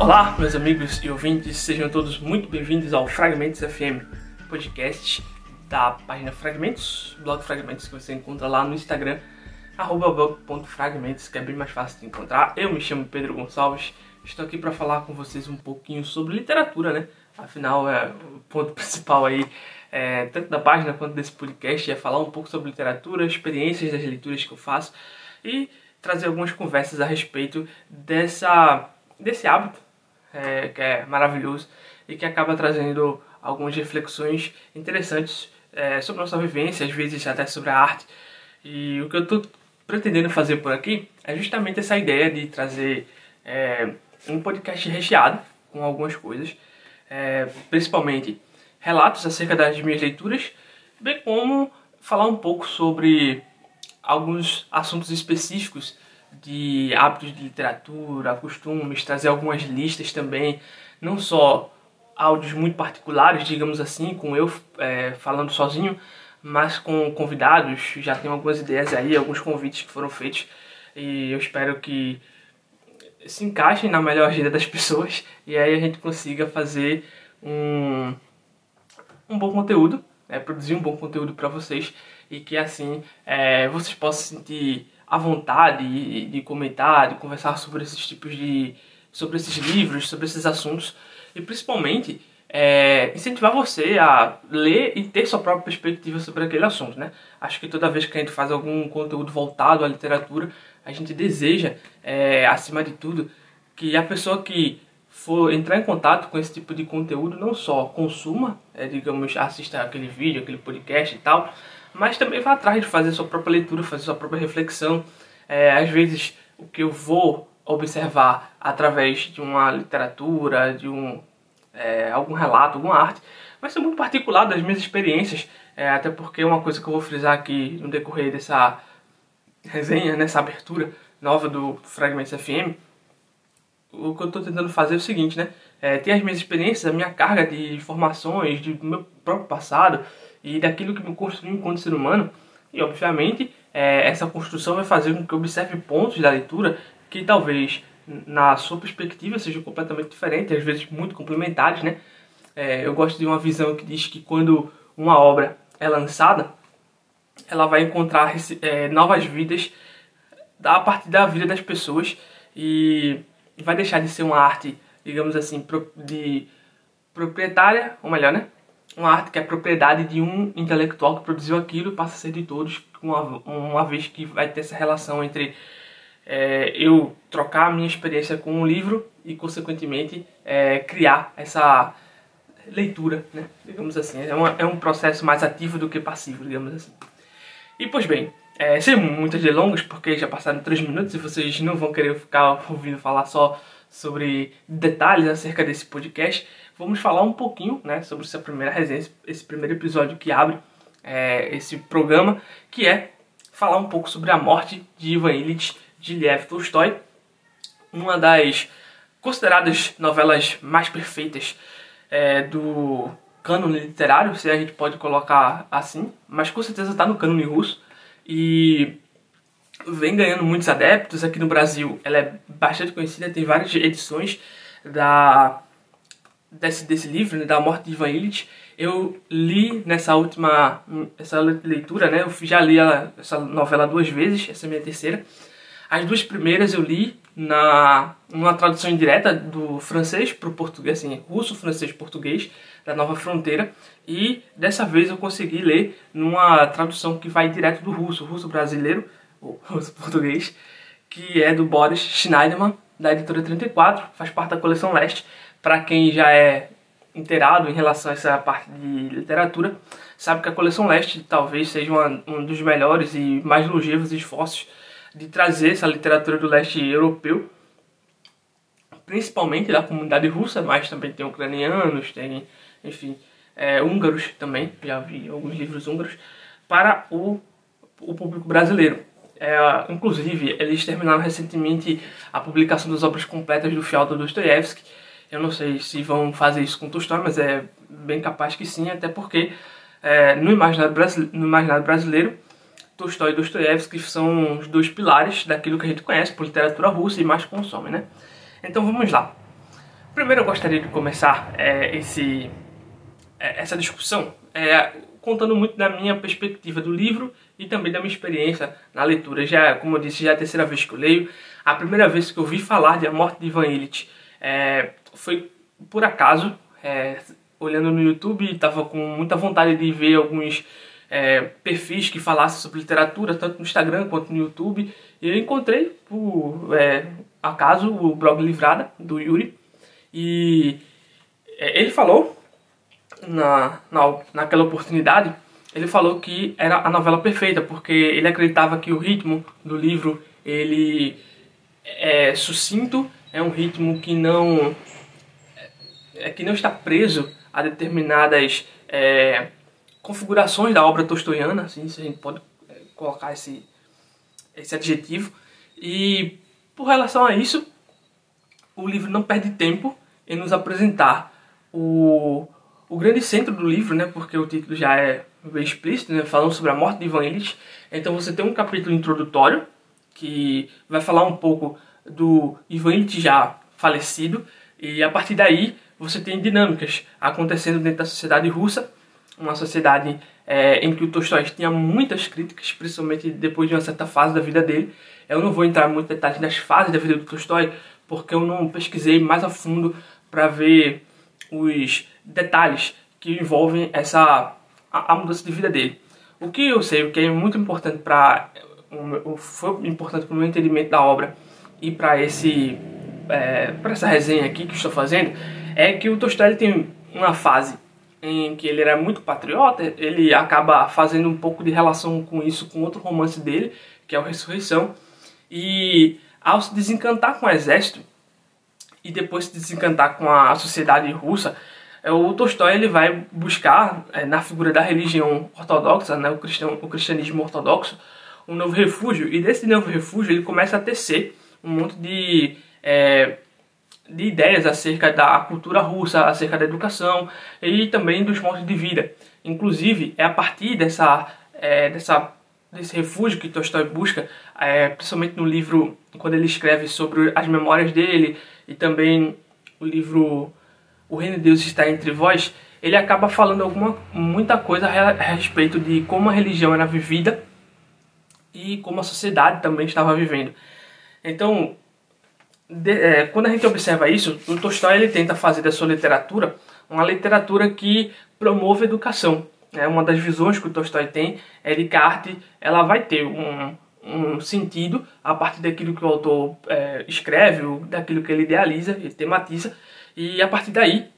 Olá, meus amigos e ouvintes, sejam todos muito bem-vindos ao Fragmentos FM, podcast da página Fragmentos, blog Fragmentos que você encontra lá no Instagram, blog.fragmentos, que é bem mais fácil de encontrar. Eu me chamo Pedro Gonçalves, estou aqui para falar com vocês um pouquinho sobre literatura, né? Afinal, é o ponto principal aí, é, tanto da página quanto desse podcast, é falar um pouco sobre literatura, experiências das leituras que eu faço e trazer algumas conversas a respeito dessa, desse hábito é, que é maravilhoso e que acaba trazendo algumas reflexões interessantes é, sobre nossa vivência, às vezes até sobre a arte. E o que eu estou pretendendo fazer por aqui é justamente essa ideia de trazer é, um podcast recheado com algumas coisas, é, principalmente relatos acerca das minhas leituras, bem como falar um pouco sobre alguns assuntos específicos de hábitos de literatura, costumes, trazer algumas listas também, não só áudios muito particulares, digamos assim, com eu é, falando sozinho, mas com convidados. Já tenho algumas ideias aí, alguns convites que foram feitos e eu espero que se encaixem na melhor agenda das pessoas e aí a gente consiga fazer um, um bom conteúdo, né, produzir um bom conteúdo para vocês e que assim é, vocês possam sentir à vontade de, de comentar, de conversar sobre esses tipos de. sobre esses livros, sobre esses assuntos e principalmente é, incentivar você a ler e ter sua própria perspectiva sobre aquele assunto, né? Acho que toda vez que a gente faz algum conteúdo voltado à literatura, a gente deseja, é, acima de tudo, que a pessoa que for entrar em contato com esse tipo de conteúdo não só consuma, é, digamos, assista aquele vídeo, aquele podcast e tal, mas também vá atrás de fazer sua própria leitura, fazer sua própria reflexão. É, às vezes, o que eu vou observar através de uma literatura, de um é, algum relato, alguma arte, vai ser muito particular das minhas experiências, é, até porque uma coisa que eu vou frisar aqui no decorrer dessa resenha, nessa abertura nova do Fragmentos FM, o que eu estou tentando fazer é o seguinte, né? É, tem as minhas experiências, a minha carga de informações, do meu próprio passado, e daquilo que me construiu enquanto ser humano. E, obviamente, é, essa construção vai fazer com que eu observe pontos da leitura que talvez, na sua perspectiva, sejam completamente diferentes, às vezes muito complementares, né? É, eu gosto de uma visão que diz que quando uma obra é lançada, ela vai encontrar é, novas vidas a partir da vida das pessoas e vai deixar de ser uma arte, digamos assim, de proprietária, ou melhor, né? Uma arte que é propriedade de um intelectual que produziu aquilo passa a ser de todos, uma, uma vez que vai ter essa relação entre é, eu trocar a minha experiência com um livro e, consequentemente, é, criar essa leitura, né? digamos assim. É, uma, é um processo mais ativo do que passivo, digamos assim. E, pois bem, é, sem muitas delongas, porque já passaram três minutos e vocês não vão querer ficar ouvindo falar só sobre detalhes acerca desse podcast, vamos falar um pouquinho né, sobre essa primeira resenha, esse primeiro episódio que abre é, esse programa, que é falar um pouco sobre a morte de Ivan Illich de Lev Tolstói, uma das consideradas novelas mais perfeitas é, do cânone literário, se a gente pode colocar assim, mas com certeza está no cânone russo e vem ganhando muitos adeptos aqui no Brasil. Ela é bastante conhecida, tem várias edições da desse, desse livro, né, da morte de Ivan Illich, eu li nessa última essa leitura, né? Eu já li a, essa novela duas vezes, essa é a minha terceira. As duas primeiras eu li na uma tradução indireta do francês para o português, assim, russo, francês, português, da Nova Fronteira. E dessa vez eu consegui ler numa tradução que vai direto do russo, russo brasileiro, ou russo português, que é do Boris Schneiderman, da editora 34, faz parte da coleção Leste para quem já é inteirado em relação a essa parte de literatura, sabe que a coleção Leste talvez seja uma, um dos melhores e mais longevos esforços de trazer essa literatura do leste europeu, principalmente da comunidade russa, mas também tem ucranianos, tem, enfim, é, húngaros também, já vi alguns livros húngaros, para o, o público brasileiro. É, inclusive, eles terminaram recentemente a publicação das obras completas do Fyodor Dostoevsky, eu não sei se vão fazer isso com Tolstói, mas é bem capaz que sim, até porque é, no, imaginário brasileiro, no imaginário brasileiro, Tolstói e Dostoiévski são os dois pilares daquilo que a gente conhece por literatura russa e mais consome, né? Então vamos lá. Primeiro eu gostaria de começar é, esse, é, essa discussão é, contando muito da minha perspectiva do livro e também da minha experiência na leitura. Já, como eu disse, já é a terceira vez que eu leio. A primeira vez que eu vi falar de A Morte de Ivan Illich é, foi por acaso, é, olhando no YouTube, estava com muita vontade de ver alguns é, perfis que falassem sobre literatura, tanto no Instagram quanto no YouTube. E eu encontrei, por é, acaso, o blog Livrada, do Yuri. E é, ele falou, na, na, naquela oportunidade, ele falou que era a novela perfeita, porque ele acreditava que o ritmo do livro ele é sucinto, é um ritmo que não é, que não está preso a determinadas é, configurações da obra tostoiana, assim, se a gente pode é, colocar esse, esse adjetivo. E por relação a isso, o livro não perde tempo em nos apresentar o, o grande centro do livro, né, porque o título já é bem explícito, né, falando sobre a morte de Ivan Illich. Então você tem um capítulo introdutório que vai falar um pouco do Ivan Illich já falecido e a partir daí você tem dinâmicas acontecendo dentro da sociedade russa, uma sociedade é, em que o Tolstói tinha muitas críticas, principalmente depois de uma certa fase da vida dele. Eu não vou entrar em detalhes das fases da vida do Tolstói, porque eu não pesquisei mais a fundo para ver os detalhes que envolvem essa a, a, mudança de vida dele. O que eu sei, o que é muito importante para foi importante para o meu entendimento da obra e para esse é, para essa resenha aqui que estou fazendo é que o Tolstói tem uma fase em que ele era muito patriota, ele acaba fazendo um pouco de relação com isso com outro romance dele, que é o Ressurreição, e ao se desencantar com o exército e depois se desencantar com a sociedade russa, é, o Tolstói ele vai buscar é, na figura da religião ortodoxa, né, o, cristão, o cristianismo ortodoxo, um novo refúgio e desse novo refúgio ele começa a tecer um monte de é, de ideias acerca da cultura russa, acerca da educação e também dos modos de vida. Inclusive, é a partir dessa, é, dessa, desse refúgio que Tolstói busca, é, principalmente no livro, quando ele escreve sobre as memórias dele e também o livro O Reino de Deus está entre vós, ele acaba falando alguma, muita coisa a respeito de como a religião era vivida e como a sociedade também estava vivendo. Então, de, é, quando a gente observa isso, o Tolstói ele tenta fazer da sua literatura uma literatura que promove educação. É uma das visões que o Tolstói tem é de que a arte ela vai ter um, um sentido a partir daquilo que o autor é, escreve, daquilo que ele idealiza, ele tematiza, e a partir daí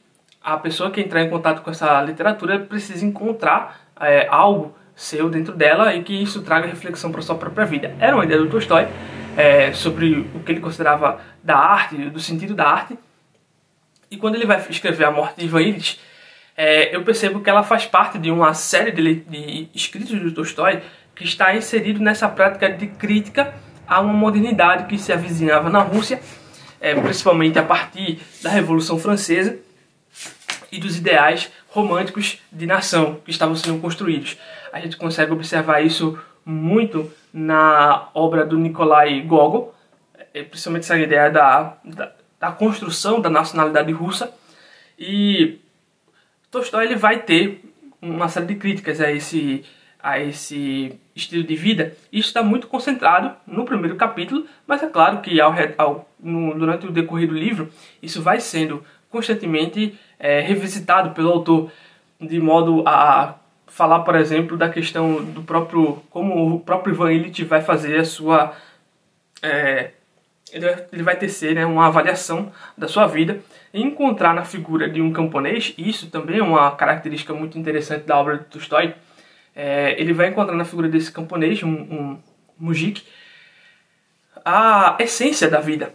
a pessoa que entrar em contato com essa literatura precisa encontrar é, algo seu dentro dela e que isso traga reflexão para sua própria vida. Era uma ideia do Tolstói é, sobre o que ele considerava da arte, do sentido da arte. E quando ele vai escrever A Morte de Ivan Illich, é, eu percebo que ela faz parte de uma série de, de escritos do Tolstói que está inserido nessa prática de crítica a uma modernidade que se avizinhava na Rússia, é, principalmente a partir da Revolução Francesa e dos ideais românticos de nação que estavam sendo construídos. A gente consegue observar isso muito na obra do Nikolai Gogol, é, principalmente essa ideia da, da, da construção da nacionalidade russa. E Tolstói ele vai ter uma série de críticas a esse, a esse estilo de vida. Isso está muito concentrado no primeiro capítulo, mas é claro que ao, ao, no, durante o decorrer do livro isso vai sendo constantemente é, revisitado pelo autor de modo a falar, por exemplo, da questão do próprio como o próprio Ivan Illich vai fazer a sua é, ele vai tecer né, uma avaliação da sua vida e encontrar na figura de um camponês, isso também é uma característica muito interessante da obra de Tolstói, é, ele vai encontrar na figura desse camponês, um, um mujik, a essência da vida.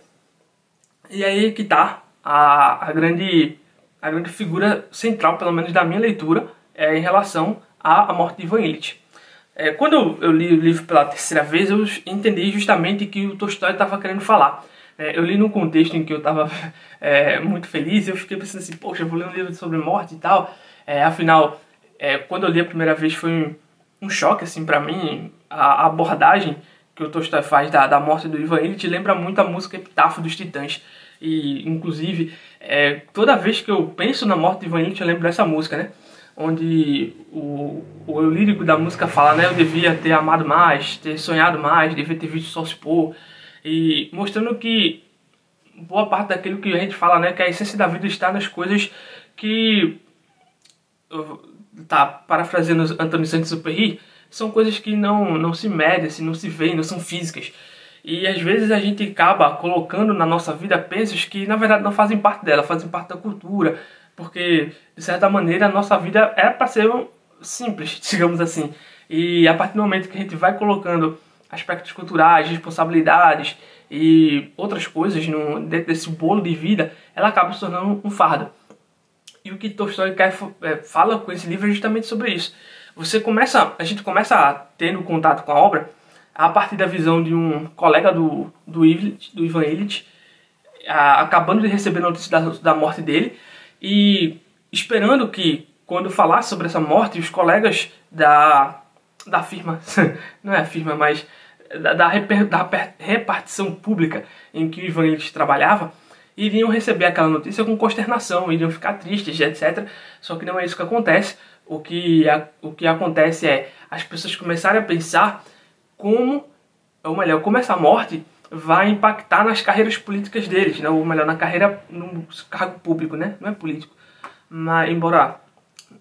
E aí que está a, a, grande, a grande figura central, pelo menos da minha leitura, é, em relação à, à morte de Ivan Illich. É, quando eu li o livro pela terceira vez, eu entendi justamente que o Tolstói estava querendo falar. É, eu li num contexto em que eu estava é, muito feliz, eu fiquei pensando assim, poxa, eu vou ler um livro sobre morte e tal. É, afinal, é, quando eu li a primeira vez foi um, um choque assim para mim, a, a, abordagem que o Tolstói faz da, da morte do Ivan Illich lembra muito a música Epitáfio dos Titãs. E, inclusive, é, toda vez que eu penso na morte do Ivan Illich, eu lembro dessa música, né? Onde o, o eu lírico da música fala, né? Eu devia ter amado mais, ter sonhado mais, devia ter visto o sol se pôr. E mostrando que boa parte daquilo que a gente fala, né? Que a essência da vida está nas coisas que... Tá, parafraseando Antônio Saint-Exupéry, são coisas que não, não se medem, assim, não se veem, não são físicas. E às vezes a gente acaba colocando na nossa vida pesos que na verdade não fazem parte dela, fazem parte da cultura, porque de certa maneira a nossa vida é para ser simples, digamos assim. E a partir do momento que a gente vai colocando aspectos culturais, responsabilidades e outras coisas no, dentro desse bolo de vida, ela acaba se tornando um fardo. E o que Tolstói quer, é, fala com esse livro é justamente sobre isso você começa, a gente começa a tendo contato com a obra a partir da visão de um colega do, do, do Ivan Illich, a, acabando de receber a notícia da, da morte dele e esperando que, quando falasse sobre essa morte, os colegas da, da firma, não é a firma, mas da, da, da repartição pública em que o Ivan Illich trabalhava, iriam receber aquela notícia com consternação, iriam ficar tristes, etc. Só que não é isso que acontece o que, a, o que acontece é as pessoas começarem a pensar como, ou melhor, como essa morte vai impactar nas carreiras políticas deles, né? ou melhor, na carreira no cargo público, né? não é político. Mas, embora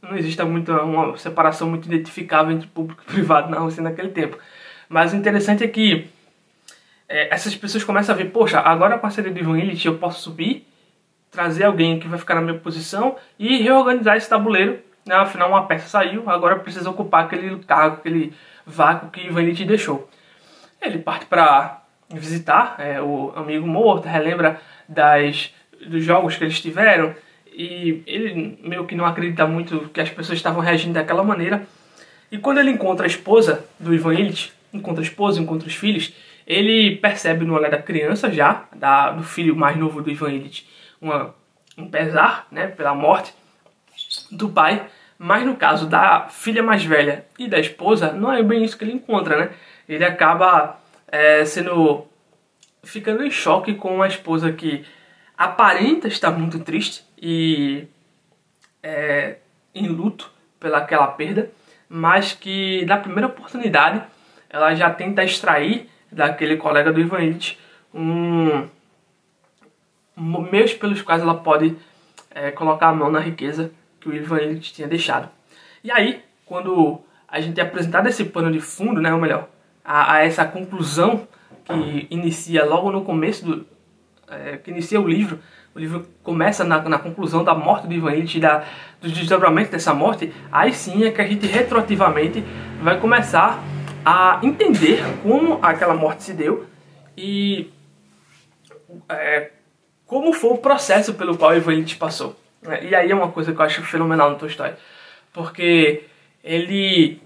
não exista muita, uma separação muito identificável entre público e privado na Rússia naquele tempo. Mas o interessante é que é, essas pessoas começam a ver, poxa, agora a série de Ivan eu posso subir, trazer alguém que vai ficar na minha posição e reorganizar esse tabuleiro né, afinal uma peça saiu, agora precisa ocupar aquele cargo, aquele vácuo que Ivan deixou. Ele parte para visitar é, o amigo morto, relembra das, dos jogos que eles tiveram e ele meio que não acredita muito que as pessoas estavam reagindo daquela maneira. E quando ele encontra a esposa do Ivan Illich, encontra a esposa, encontra os filhos, ele percebe no olhar da criança já, da, do filho mais novo do Ivan Illich, uma, um pesar né, pela morte do pai, mas no caso da filha mais velha e da esposa, não é bem isso que ele encontra, né? Ele acaba é, sendo. ficando em choque com a esposa que aparenta estar muito triste e é, em luto pelaquela perda, mas que na primeira oportunidade ela já tenta extrair daquele colega do Ivan Illich um meios pelos quais ela pode é, colocar a mão na riqueza que o Ivan Illich tinha deixado. E aí, quando a gente é apresentado esse pano de fundo, né, ou melhor, a, a essa conclusão que inicia logo no começo do é, que inicia o livro, o livro começa na, na conclusão da morte do Ivan Illich, da, dos desdobramentos dessa morte, aí sim é que a gente retroativamente vai começar a entender como aquela morte se deu e é, como foi o processo pelo qual o Ivan Illich passou. E aí é uma coisa que eu acho fenomenal no Tolstói, porque ele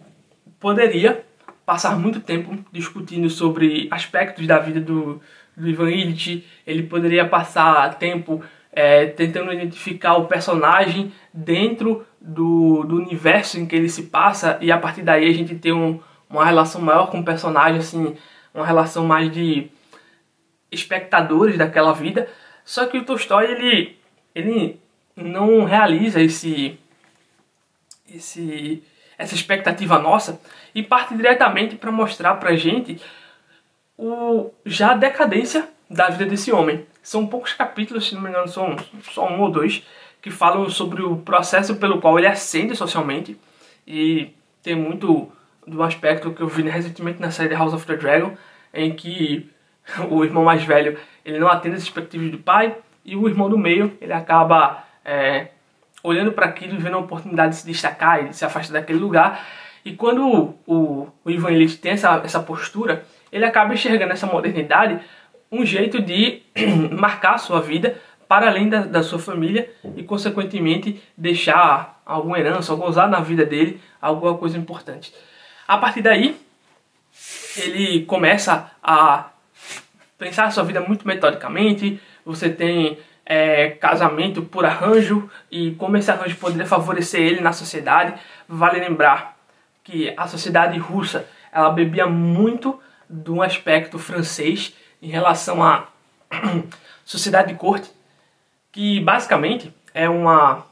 poderia passar muito tempo discutindo sobre aspectos da vida do, do Ivan Illich, ele poderia passar tempo é, tentando identificar o personagem dentro do, do universo em que ele se passa e a partir daí a gente ter um, uma relação maior com o personagem, assim, uma relação mais de espectadores daquela vida. Só que o Tolstói, ele, ele não realiza esse, esse, essa expectativa nossa e parte diretamente para mostrar para gente o, já a decadência da vida desse homem. São poucos capítulos, se não me engano, são só um ou dois, que falam sobre o processo pelo qual ele ascende socialmente e tem muito do aspecto que eu vi recentemente na série House of the Dragon, em que o irmão mais velho ele não atende as expectativas do pai e o irmão do meio ele acaba é, olhando para aquilo e vendo a oportunidade de se destacar e de se afastar daquele lugar. E quando o, o, Ivan Illich tem essa, essa postura, ele acaba enxergando essa modernidade um jeito de marcar a sua vida para além da, da sua família e, consequentemente, deixar alguma herança, algum usar na vida dele alguma coisa importante. A partir daí, ele começa a pensar a sua vida muito metodicamente. Você tem é, casamento por arranjo e como esse arranjo poderia favorecer ele na sociedade. Vale lembrar que a sociedade russa ela bebia muito de um aspecto francês em relação à sociedade de corte, que basicamente é uma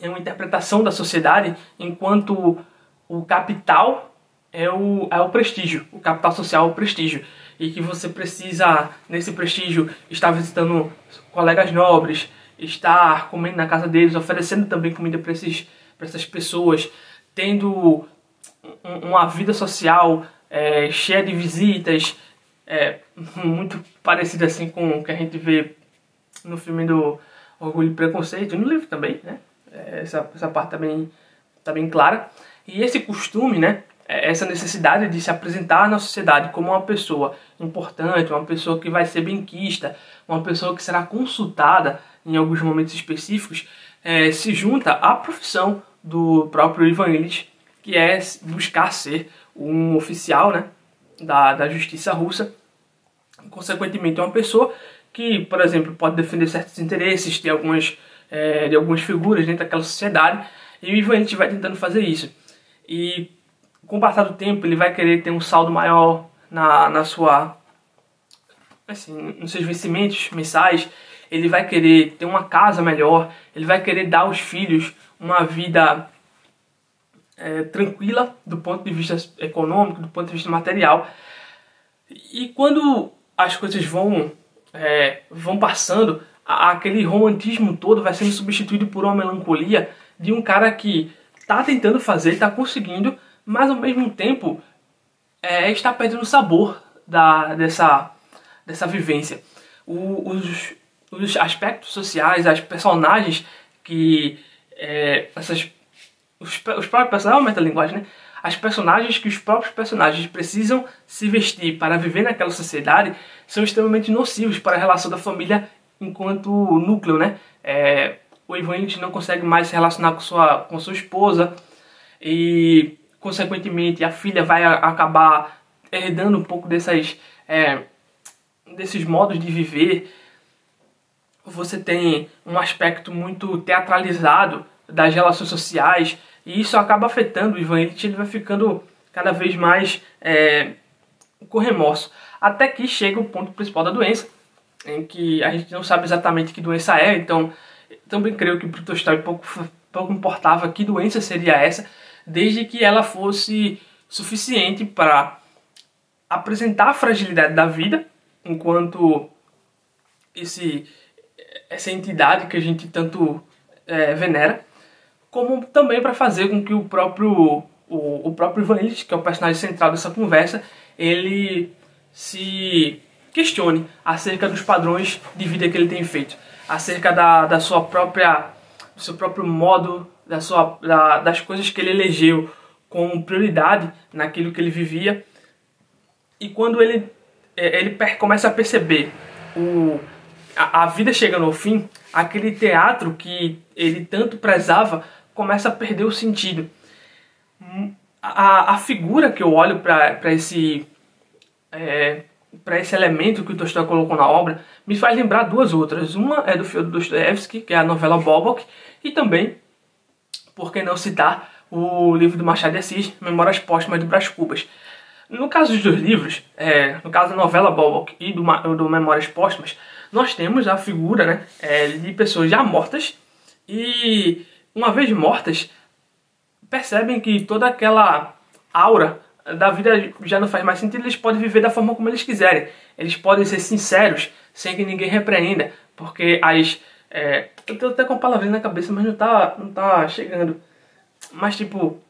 é uma interpretação da sociedade enquanto o capital é o, é o prestígio, o capital social é o prestígio. E que você precisa, nesse prestígio, estar visitando colegas nobres, estar comendo na casa deles, oferecendo também comida para essas pessoas, tendo uma vida social é, cheia de visitas, é, muito parecida assim com o que a gente vê no filme do Orgulho e Preconceito, no livro também, né? É, essa, essa parte também tá, tá bem clara. E esse costume, né? É, essa necessidade de se apresentar na sociedade como uma pessoa importante, uma pessoa que vai ser benquista, uma pessoa que será consultada em alguns momentos específicos, é, se junta à profissão do próprio Ivan Illich, que é buscar ser um oficial né, da, da justiça russa, consequentemente uma pessoa que, por exemplo, pode defender certos interesses, ter algumas é, de algumas figuras dentro daquela sociedade, e o Ivan vai tentando fazer isso. E com o passar do tempo, ele vai querer ter um saldo maior na, na sua assim, nos seus vencimentos mensais, ele vai querer ter uma casa melhor, ele vai querer dar aos filhos uma vida é, tranquila do ponto de vista econômico, do ponto de vista material. E quando as coisas vão, é, vão passando, aquele romantismo todo vai sendo substituído por uma melancolia de um cara que está tentando fazer, está conseguindo, mas ao mesmo tempo é, está perdendo o sabor da, dessa, dessa vivência. O, os, os aspectos sociais, as personagens que é, essas os, os próprios personagens, é uma metalinguagem, né? As personagens que os próprios personagens precisam se vestir para viver naquela sociedade são extremamente nocivos para a relação da família enquanto núcleo, né? É, o Ivan Illich não consegue mais se relacionar com sua, com sua esposa e, consequentemente, a filha vai acabar herdando um pouco dessas, é, desses modos de viver. Você tem um aspecto muito teatralizado das relações sociais e isso acaba afetando o Ivan Illich, ele vai ficando cada vez mais é, com remorso. Até que chega o ponto principal da doença, em que a gente não sabe exatamente que doença é, então também creio que para o Tolstói pouco, pouco importava que doença seria essa, desde que ela fosse suficiente para apresentar a fragilidade da vida, enquanto esse, essa entidade que a gente tanto é, venera, como também para fazer com que o próprio o, o próprio Ivan Illich, que é o personagem central dessa conversa, ele se questione acerca dos padrões de vida que ele tem feito, acerca da, da sua própria do seu próprio modo, da sua, da, das coisas que ele elegeu como prioridade naquilo que ele vivia. E quando ele, é, ele começa a perceber o, a, a vida chegando ao fim, aquele teatro que ele tanto prezava começa a perder o sentido. A, a figura que eu olho para esse é, esse elemento que o Tolstói colocou na obra me faz lembrar duas outras. Uma é do Fyodor Dostoevsky, que é a novela Bobok, e também, por que não citar, o livro do Machado de Assis, Memórias Póstumas de Brás Cubas. No caso dos dois livros, é, no caso da novela Bobok e do, do Memórias Póstumas, nós temos a figura né, é, de pessoas já mortas e, uma vez mortas, percebem que toda aquela aura da vida já não faz mais sentido, eles podem viver da forma como eles quiserem. Eles podem ser sinceros, sem que ninguém repreenda, porque as... É, eu tô até com a palavrinha na cabeça, mas não tá, não tá chegando. Mas, tipo,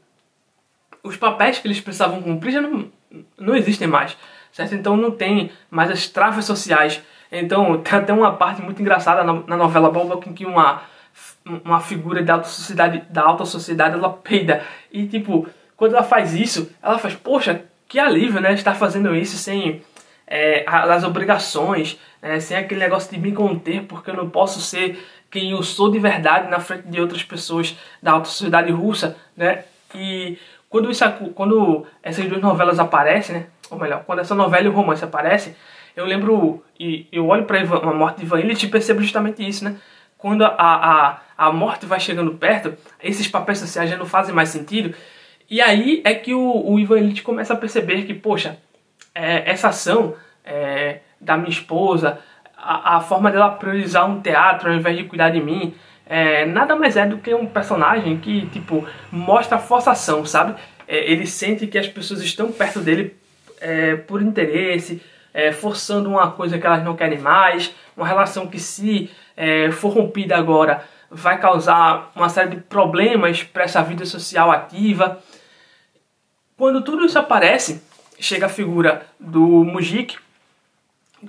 os papéis que eles precisavam cumprir já não, não existem mais, certo? Então não tem mais as travas sociais. Então tem até uma parte muito engraçada na, na novela Boba em que uma, uma figura da alta sociedade, da alta sociedade ela peida. E, tipo, quando ela faz isso, ela faz, poxa, que alívio, né? Estar fazendo isso sem é, as obrigações, né, sem aquele negócio de me conter, porque eu não posso ser quem eu sou de verdade na frente de outras pessoas da alta sociedade russa, né? E quando, isso, quando essas duas novelas aparecem, né? Ou melhor, quando essa novela e o romance aparecem, eu lembro e eu olho para a morte de Ivan Illich e percebo justamente isso, né? Quando a, a, a morte vai chegando perto, esses papéis sociais já não fazem mais sentido e aí é que o, o Ivan Illich começa a perceber que, poxa, é, essa ação é, da minha esposa, a, a, forma dela priorizar um teatro ao invés de cuidar de mim, é, nada mais é do que um personagem que, tipo, mostra forçação, sabe? É, ele sente que as pessoas estão perto dele é, por interesse, é, forçando uma coisa que elas não querem mais, uma relação que se é, for rompida agora vai causar uma série de problemas para essa vida social ativa. Quando tudo isso aparece, chega a figura do Mujik,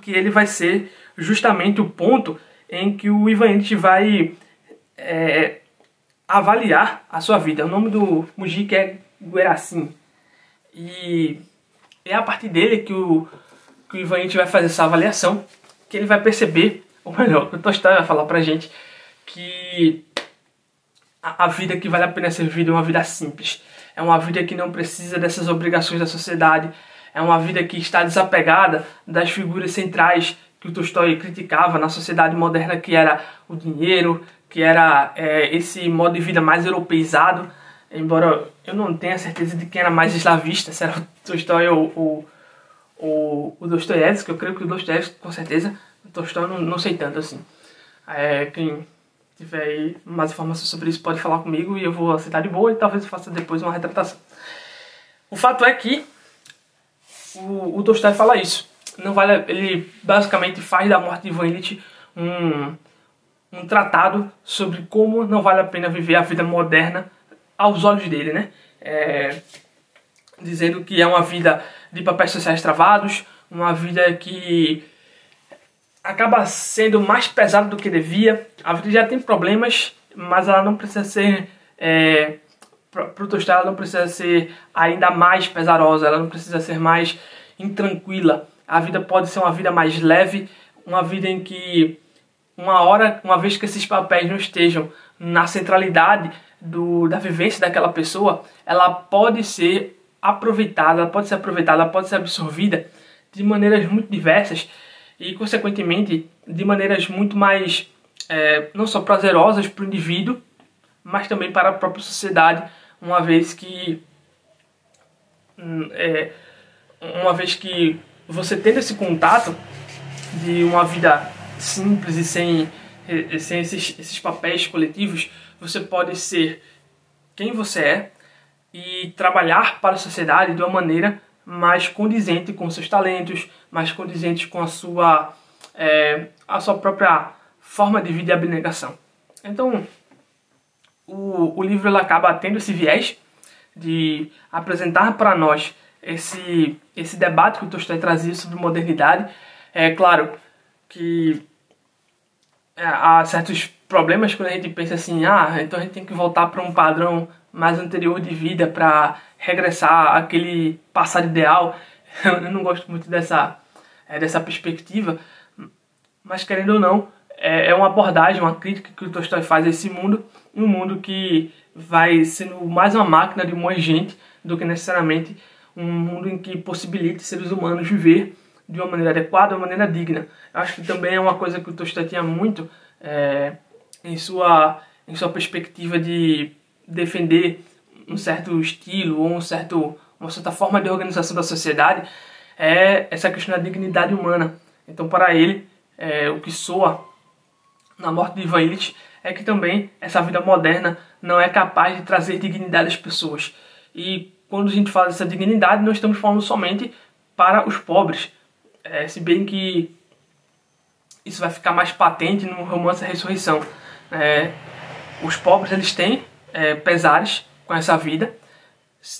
que ele vai ser justamente o ponto em que o Ivanite vai é, avaliar a sua vida. O nome do Mujik é Gueracin. E é a partir dele que o, que o vai fazer essa avaliação, que ele vai perceber, ou melhor, o Tolstói vai falar pra gente, que a, a vida que vale a pena ser vivida é uma vida simples. É uma vida que não precisa dessas obrigações da sociedade. É uma vida que está desapegada das figuras centrais que o Tolstói criticava na sociedade moderna, que era o dinheiro, que era é, esse modo de vida mais europeizado. Embora eu não tenha certeza de quem era mais eslavista, se era o Tolstói ou, ou, ou o Dostoiévski, eu creio que o Dostoiévski com certeza, o Tolstói não, não sei tanto assim. É, quem tiver aí mais informações sobre isso pode falar comigo e eu vou aceitar de boa e talvez eu faça depois uma retratação. O fato é que o, o Tolstói fala isso. Não vale, ele basicamente faz da morte de Ivan um, um tratado sobre como não vale a pena viver a vida moderna aos olhos dele, né? É, dizendo que é uma vida de papéis sociais travados, uma vida que acaba sendo mais pesada do que devia. A vida já tem problemas, mas ela não precisa ser. É, para o Tostado, ela não precisa ser ainda mais pesarosa, ela não precisa ser mais intranquila. A vida pode ser uma vida mais leve, uma vida em que, uma hora, uma vez que esses papéis não estejam na centralidade do, da vivência daquela pessoa, ela pode ser aproveitada, ela pode ser aproveitada, ela pode ser absorvida de maneiras muito diversas e, consequentemente, de maneiras muito mais é, não só prazerosas para o indivíduo, mas também para a própria sociedade, uma vez que hum, é, uma vez que você tendo esse contato de uma vida simples e sem, sem esses, esses papéis coletivos, você pode ser quem você é e trabalhar para a sociedade de uma maneira mais condizente com seus talentos, mais condizente com a sua, é, a sua própria forma de vida e abnegação. Então, o, o livro ele acaba tendo esse viés de apresentar para nós esse, esse debate que o Tolstói trazia sobre modernidade. É claro que é, há certos problemas quando a gente pensa assim, ah, então a gente tem que voltar para um padrão mais anterior de vida para regressar àquele passado ideal. Eu não gosto muito dessa, é, dessa perspectiva, mas querendo ou não, é, é uma abordagem, uma crítica que o Tolstói faz a esse mundo, um mundo que vai sendo mais uma máquina de moer gente do que necessariamente um mundo em que possibilite seres humanos viver de uma maneira adequada, de uma maneira digna. Eu acho que também é uma coisa que o Tolstói tinha muito é, em, sua, em sua perspectiva de defender um certo estilo ou um certo, uma certa forma de organização da sociedade, é essa questão da dignidade humana. Então, para ele, é, o que soa na morte de Ivan Illich é que também essa vida moderna não é capaz de trazer dignidade às pessoas. E quando a gente fala dessa dignidade, não estamos falando somente para os pobres, é, se bem que isso vai ficar mais patente no romance A Ressurreição. É, os pobres eles têm é, pesares com essa vida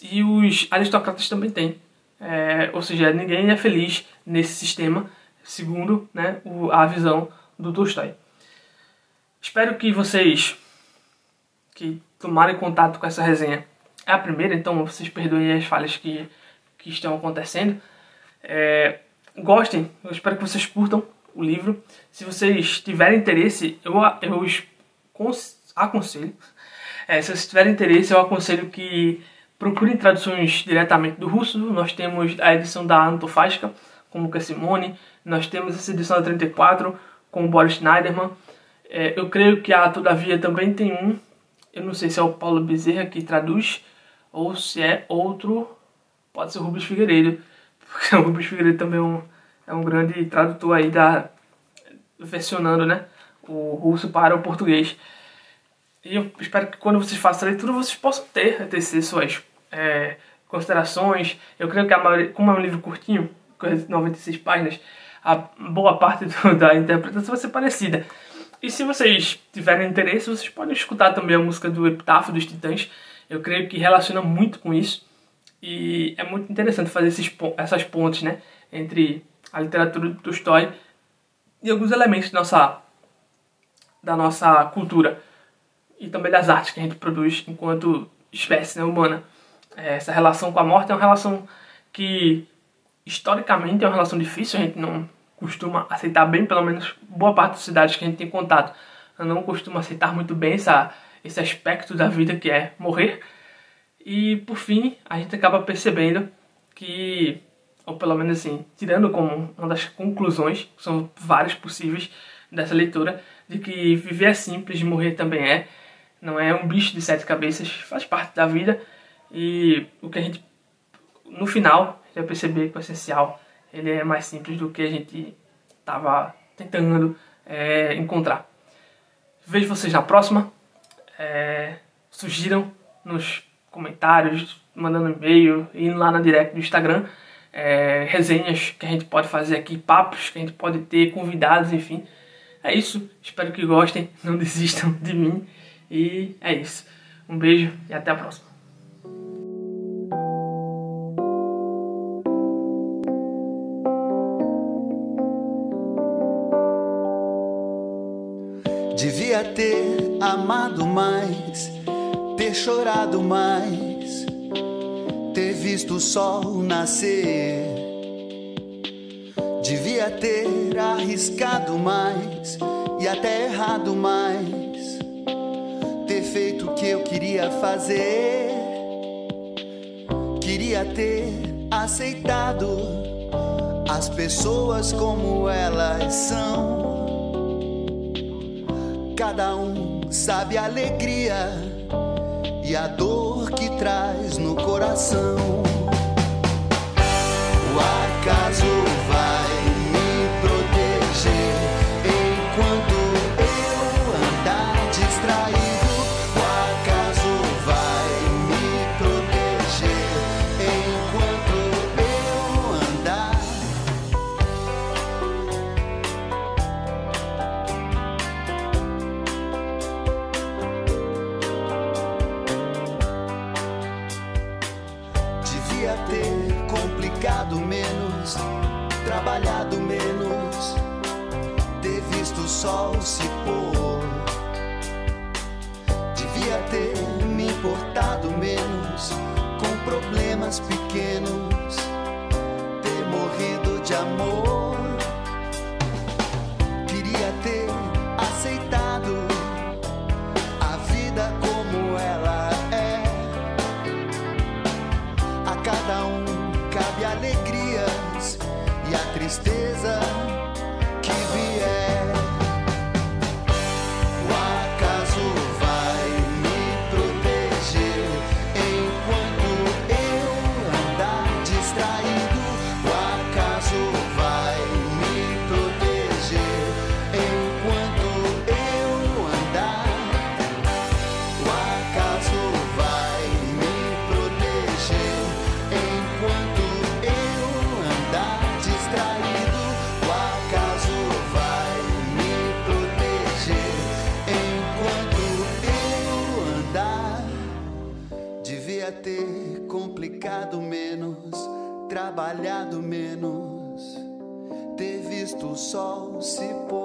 e os aristocratas também têm. É, ou seja, ninguém é feliz nesse sistema, segundo né, o, a visão do Tolstói. Espero que vocês que tomarem contato com essa resenha é a primeira, então vocês perdoem as falhas que, que estão acontecendo. É, gostem, eu espero que vocês curtam o livro. Se vocês tiverem interesse, eu, eu aconselho. É, se vocês tiverem interesse, eu aconselho que procurem traduções diretamente do russo. Nós temos a edição da Antofágica, com o Lucas Simone. Nós temos essa edição da 34, com o Boris Schneiderman. É, eu creio que a Todavia também tem um. Eu não sei se é o Paulo Bezerra que traduz ou se é outro, pode ser o Rubens Figueiredo, porque o Rubens Figueiredo também é um, é um grande tradutor aí da versionando, né, o russo para o português. E eu espero que quando vocês façam a leitura vocês possam ter, tecer suas é, considerações. Eu creio que a maioria, como é um livro curtinho, 96 páginas, a boa parte do, da interpretação vai ser parecida. E se vocês tiverem interesse, vocês podem escutar também a música do Epitáfio dos Titãs. Eu creio que relaciona muito com isso. E é muito interessante fazer esses, essas pontes né, entre a literatura do Tolstói e alguns elementos da nossa, da nossa cultura e também das artes que a gente produz enquanto espécie né, humana. É, essa relação com a morte é uma relação que historicamente é uma relação difícil, a gente não costuma aceitar bem, pelo menos boa parte das cidades que a gente tem contato não costuma aceitar muito bem essa, esse aspecto da vida que é morrer. E por fim, a gente acaba percebendo que, ou pelo menos assim, tirando como uma das conclusões, são várias possíveis dessa leitura, de que viver é simples, morrer também é, não é um bicho de sete cabeças, faz parte da vida e o que a gente, no final, vai perceber que o essencial ele é mais simples do que a gente estava tentando é, encontrar. Vejo vocês na próxima. É, sugiram nos comentários, mandando e-mail, indo lá na direct do Instagram, é, resenhas que a gente pode fazer aqui, papos que a gente pode ter, convidados, enfim. É isso. Espero que gostem, não desistam de mim. E é isso. Um beijo e até a próxima. Devia ter amado mais, ter chorado mais, ter visto o sol nascer. Devia ter arriscado mais e até errado mais, que eu queria fazer. Queria ter aceitado as pessoas como elas são Cada um sabe a alegria e a dor que traz no coração. O acaso trabalhado menos, ter visto o sol se pôr.